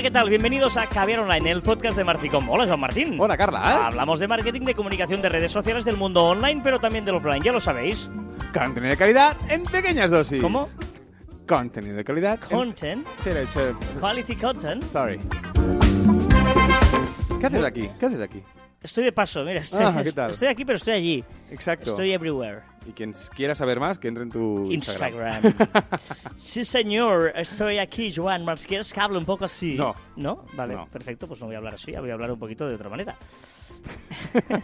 Hola, ¿qué tal? Bienvenidos a Caviar Online, el podcast de Marficom. Hola, Joan Martín. Hola, Carla. Hablamos de marketing, de comunicación, de redes sociales, del mundo online, pero también del offline, ya lo sabéis. Contenido de calidad en pequeñas dosis. ¿Cómo? Contenido de calidad. en- Content, Sí, le he hecho- quality content. Sorry. ¿Qué haces aquí? ¿Qué haces aquí? Estoy de paso, mira. Estoy, Ah, ¿qué tal? estoy aquí, pero estoy allí. Exacto. Estoy everywhere. Y quien quiera saber más, que entre en tu Instagram. Instagram. sí, señor, estoy aquí, Joan. ¿Quieres que hable un poco así? No. ¿No? Vale, No. perfecto, pues no voy a hablar así, voy a hablar un poquito de otra manera.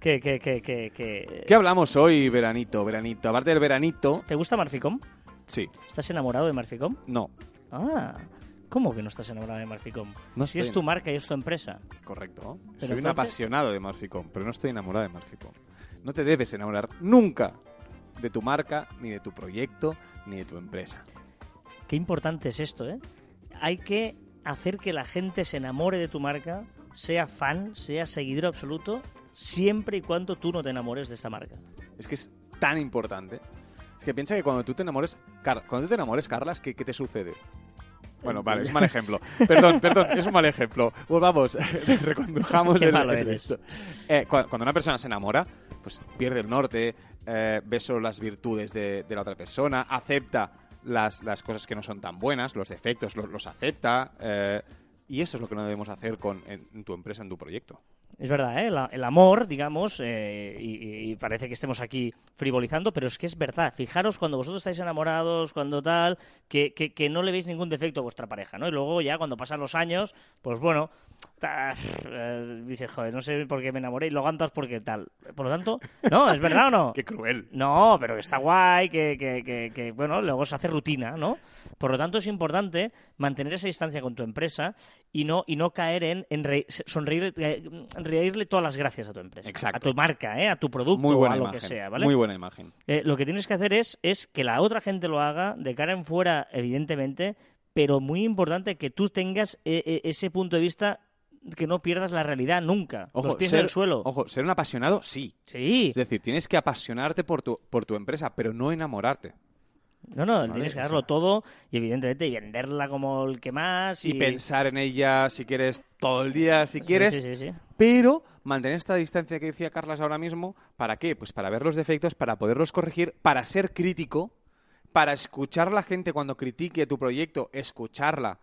¿Qué, qué, qué, qué, qué? ¿Qué hablamos hoy, veranito? Veranito. Aparte del veranito, ¿Te gusta Marficom? sí. ¿Estás enamorado de Marficom? No. Ah, ¿cómo que no estás enamorado de Marficom? No si estoy es tu marca y es tu empresa. Correcto. Soy un apasionado de Marficom, pero no estoy enamorado de Marficom. No te debes enamorar nunca de tu marca, ni de tu proyecto, ni de tu empresa. Qué importante es esto, ¿eh? Hay que hacer que la gente se enamore de tu marca, sea fan, sea seguidor absoluto, siempre y cuando tú no te enamores de esta marca. Es que es tan importante. Es que piensa que cuando tú te enamores, Car- cuando tú te enamores, Carlas, ¿qué, qué te sucede? Bueno, vale, es un mal ejemplo. Perdón, perdón, es un mal ejemplo. Pues vamos, recondujamos Qué el, malo el eres. esto. Eh, cua- cuando una persona se enamora, pues pierde el norte, eh, ve solo las virtudes de, de la otra persona, acepta las, las cosas que no son tan buenas, los defectos los, los acepta. eh, y eso es lo que no debemos hacer con, en, en tu empresa, en tu proyecto. Es verdad, ¿eh? El amor, digamos, eh, y, y parece que estemos aquí frivolizando, pero es que es verdad. Fijaros cuando vosotros estáis enamorados, cuando tal, que, que- que no le veis ningún defecto a vuestra pareja, ¿no? Y luego ya cuando pasan los años, pues bueno, dices, joder, no sé por qué me enamoré y lo aguantas porque tal. Por lo tanto, no, ¿es verdad o no? ¡Qué cruel! No, pero que está guay, que, que, que, que, bueno, luego se hace rutina, ¿no? Por lo tanto, es importante mantener esa distancia con tu empresa y no, y no caer en, en re- sonreír, eh, reírle todas las gracias a tu empresa. Exacto. A tu marca, ¿eh? A tu producto Muy o buena a lo imagen. que sea, ¿vale? Muy buena imagen. Eh, lo que tienes que hacer es, es que la otra gente lo haga de cara en fuera, evidentemente, pero muy importante que tú tengas eh, eh, ese punto de vista que no pierdas la realidad nunca. los pies ser, en el suelo. Ojo, ser un apasionado, sí. Sí. Es decir, tienes que apasionarte por tu, por tu empresa, pero no enamorarte. No, no, tienes que darlo todo y evidentemente y venderla como el que más. Y, Y pensar en ella si quieres todo el día, si quieres, Sí, sí, sí. pero mantener esta distancia que decía Carlas ahora mismo, ¿para qué? Pues para ver los defectos, para poderlos corregir, para ser crítico, para escuchar a la gente cuando critique tu proyecto, escucharla,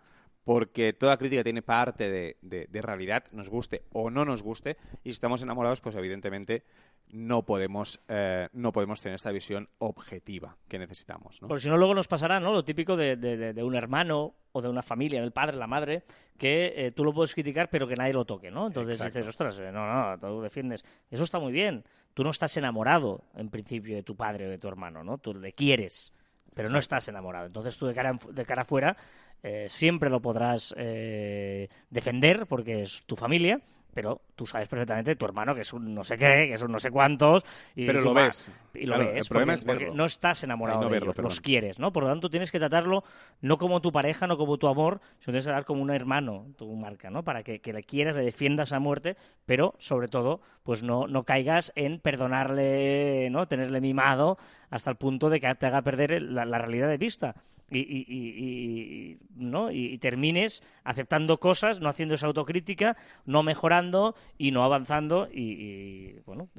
porque toda crítica tiene parte de, de- de realidad, nos guste o no nos guste, y si estamos enamorados, pues evidentemente no podemos, eh, no podemos tener esta visión objetiva que necesitamos. ¿no? Porque si no, luego nos pasará, ¿no? Lo típico de, de- un hermano o de una familia, el padre, la madre, que eh, tú lo puedes criticar, pero que nadie lo toque, ¿no? Entonces Exacto. dices, ostras, eh, no, no, tú defiendes. Eso está muy bien. Tú no estás enamorado, en principio, de tu padre o de tu hermano, ¿no? Tú le quieres, pero no estás enamorado. Entonces tú de cara, de cara afuera eh, siempre lo podrás eh, defender porque es tu familia. Pero tú sabes perfectamente tu hermano que es un no sé qué, que es un no sé cuántos. Y Pero lo ves. Y lo Claro, ves. el problema porque- es porque verlo. no estás enamorado no de verlo, ellos, los quieres, ¿no? Por lo tanto, tienes que tratarlo no como tu pareja, no como tu amor, sino tienes que tratar como un hermano, tu marca, ¿no? Para que, que le quieras, le defiendas a muerte, pero sobre todo, pues no, no caigas en perdonarle, ¿no? Tenerle mimado hasta el punto de que te haga perder la realidad de vista. Y, y- y- y- ¿no? y, y termines aceptando cosas, no haciendo esa autocrítica, no mejorando y no avanzando y, y, bueno,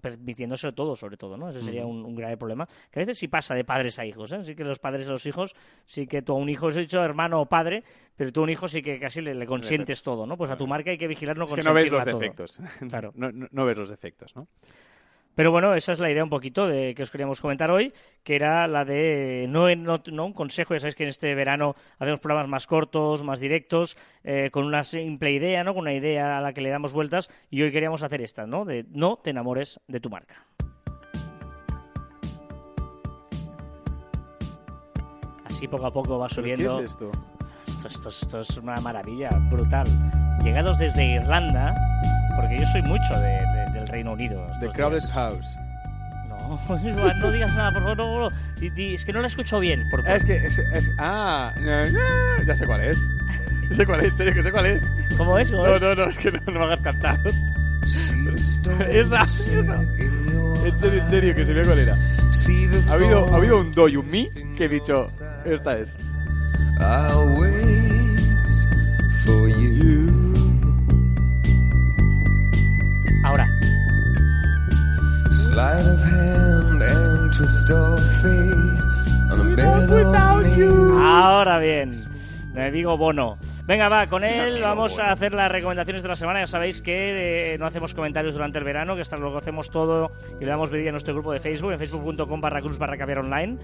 permitiéndose todo, sobre todo, ¿no? Ese sería un, un grave problema. Que a veces sí pasa de padres a hijos, ¿eh? Sí que los padres a los hijos, sí que tú a un hijo, has dicho hermano o padre, pero tú a un hijo sí que casi le, le consientes todo, ¿no? Pues a tu marca hay que vigilar no es que no ves los todo. defectos. Claro. No, no- no ves los defectos, ¿no? Pero bueno, esa es la idea un poquito de que os queríamos comentar hoy, que era la de no, no, no un consejo, ya sabéis que en este verano hacemos programas más cortos, más directos, eh, con una simple idea, ¿no? Con una idea a la que le damos vueltas y hoy queríamos hacer esta, ¿no? De no te enamores de tu marca. Así poco a poco va ¿Pero subiendo. ¿Qué es esto? Esto, esto- esto es una maravilla, brutal. Llegados desde Irlanda, porque yo soy mucho de- de- Reino Unido. The Crowded. House. No, Joan, no digas nada, por favor. No, no, no. Di- di- es que no la escucho bien. Por, por- Es que es, es- ah, ya sé cuál es. Ya sé cuál es, en serio que sé cuál es. ¿Cómo es? ¿Cómo No, es? no, no, es que no, no me hagas cantar. Esa, esa. En serio, en serio, que se ve cuál era. Ha habido, ha habido un do y un mi que he dicho, esta es. I'll bien, me digo Bono. Venga, va, con él vamos a hacer las recomendaciones de la semana. Ya sabéis que eh, no hacemos comentarios durante el verano, que hasta luego hacemos todo y le damos vidilla a nuestro grupo de Facebook, en facebook.com barra cruz barra caviar online,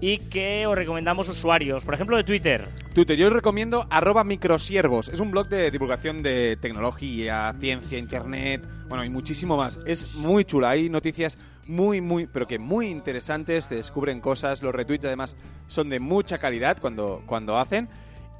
y que os recomendamos usuarios, por ejemplo, de Twitter. Twitter, yo os recomiendo arroba microsiervos. Es un blog de divulgación de tecnología, ciencia, internet, bueno, y muchísimo más. Es muy chula, hay noticias muy, muy, pero que muy interesantes, se descubren cosas, los retweets además son de mucha calidad cuando, cuando hacen.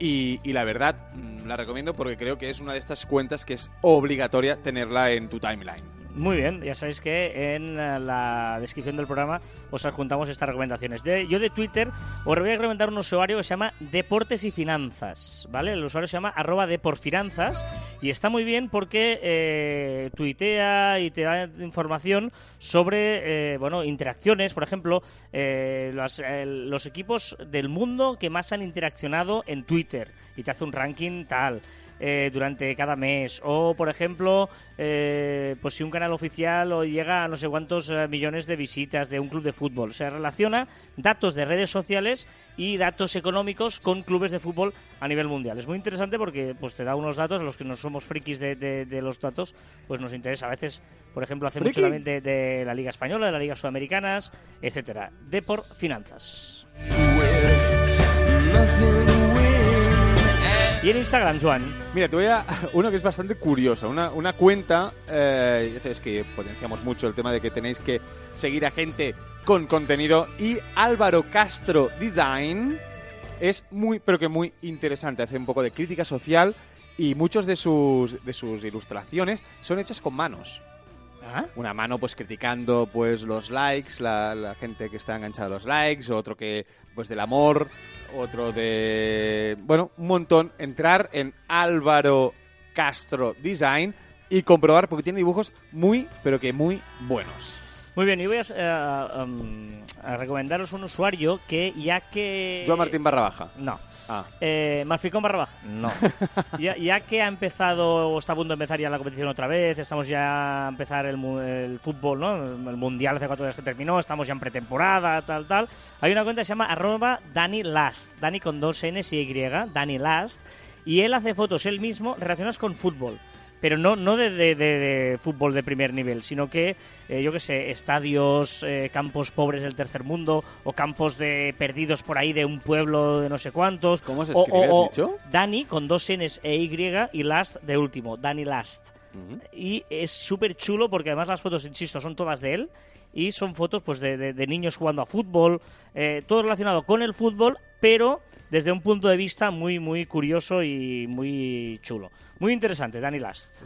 Y, la verdad, mm, la recomiendo porque creo que es una de estas cuentas que es obligatoria tenerla en tu timeline. Muy bien, ya sabéis que en eh, la descripción del programa os adjuntamos estas recomendaciones. De, yo de Twitter os voy a recomendar un usuario que se llama Deportes y Finanzas, ¿vale? El usuario se llama arroba deporfinanzas y está muy bien porque eh, tuitea y te da información sobre, eh, bueno, interacciones, por ejemplo, eh, eh, los equipos del mundo que más han interaccionado en Twitter y te hace un ranking tal eh, durante cada mes. O, por ejemplo, eh, pues si un canal oficial o llega a no sé cuántos eh, millones de visitas de un club de fútbol. Se relaciona datos de redes sociales y datos económicos con clubes de fútbol a nivel mundial. Es muy interesante porque pues te da unos datos a los que no somos frikis de, de- de los datos, pues nos interesa. A veces, por ejemplo, hace mucho también de, de la Liga Española, de la Liga Sudamericanas, etcétera. De por finanzas. Y en Instagram, Juan. Mira, te voy a uno que es bastante curioso, una, una cuenta, eh, ya sabes que potenciamos mucho el tema de que tenéis que seguir a gente con contenido y Álvaro Castro Design es muy, pero que muy interesante, hace un poco de crítica social y muchos de sus, de sus ilustraciones son hechas con manos. ¿Ah? Una mano pues criticando pues los likes, la, la gente que está enganchada a los likes, otro que pues del amor, otro de bueno, un montón. Entrar en Álvaro Castro Design y comprobar porque tiene dibujos muy pero que muy buenos. Muy bien, y voy a, eh, um, a recomendaros un usuario que ya que... Joan Martín barra baja. No. Ah. Eh, ¿Malficón barra baja? No. ya, ya que ha empezado, o está a punto de empezar ya la competición otra vez, estamos ya a empezar el, el fútbol, ¿no? El mundial hace cuatro días que terminó, estamos ya en pretemporada, tal, tal. Hay una cuenta que se llama arroba Dani Last, Dani con dos N's y Y, Dani Last, y él hace fotos él mismo relacionadas con fútbol. Pero no, no de, de- de- de fútbol de primer nivel, sino que, eh, yo qué sé, estadios, eh, campos pobres del tercer mundo, o campos de perdidos por ahí de un pueblo de no sé cuántos. ¿Cómo se escribe, o- dicho? Dani con dos N's e Y y Last de último, Dani Last. Y es súper chulo porque además las fotos, insisto, son todas de él y son fotos pues de, de- niños jugando a fútbol, eh, todo relacionado con el fútbol, pero desde un punto de vista muy, muy curioso y muy chulo. Muy interesante, Dani Last.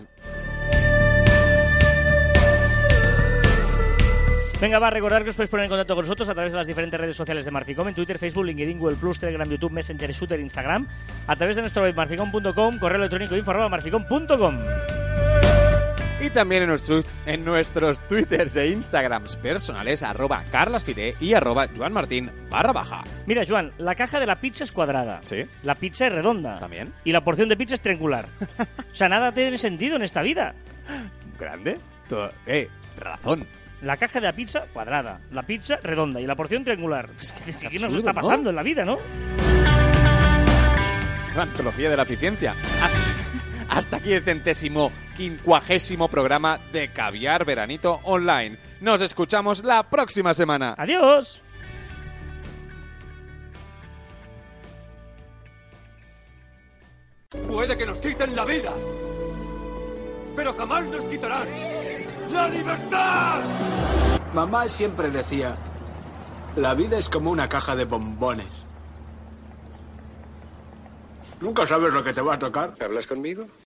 Venga, va a recordar que os podéis poner en contacto con nosotros a través de las diferentes redes sociales de Marficom, en Twitter, Facebook, LinkedIn, Google+, Telegram, YouTube, Messenger, Shooter, Instagram, a través de nuestro web marficom.com, correo electrónico info marficom.com. Y también en nuestros, en nuestros twitters e instagrams personales, arroba carlasfide y arroba joanmartin barra baja. Mira, Joan, la caja de la pizza es cuadrada. Sí. La pizza es redonda. También. Y la porción de pizza es triangular. o sea, nada tiene sentido en esta vida. Grande. Todo- eh, razón. La caja de la pizza cuadrada, la pizza redonda y la porción triangular. Pues, ¿Qué, nos está ¿no? pasando en la vida, no? La antología de la eficiencia. Hasta, hasta aquí el centésimo quincuagésimo programa de Caviar Veranito Online. Nos escuchamos la próxima semana. Adiós. Puede que nos quiten la vida, pero jamás nos quitarán la libertad. Mamá siempre decía, la vida es como una caja de bombones. Nunca sabes lo que te va a tocar. ¿Hablas conmigo?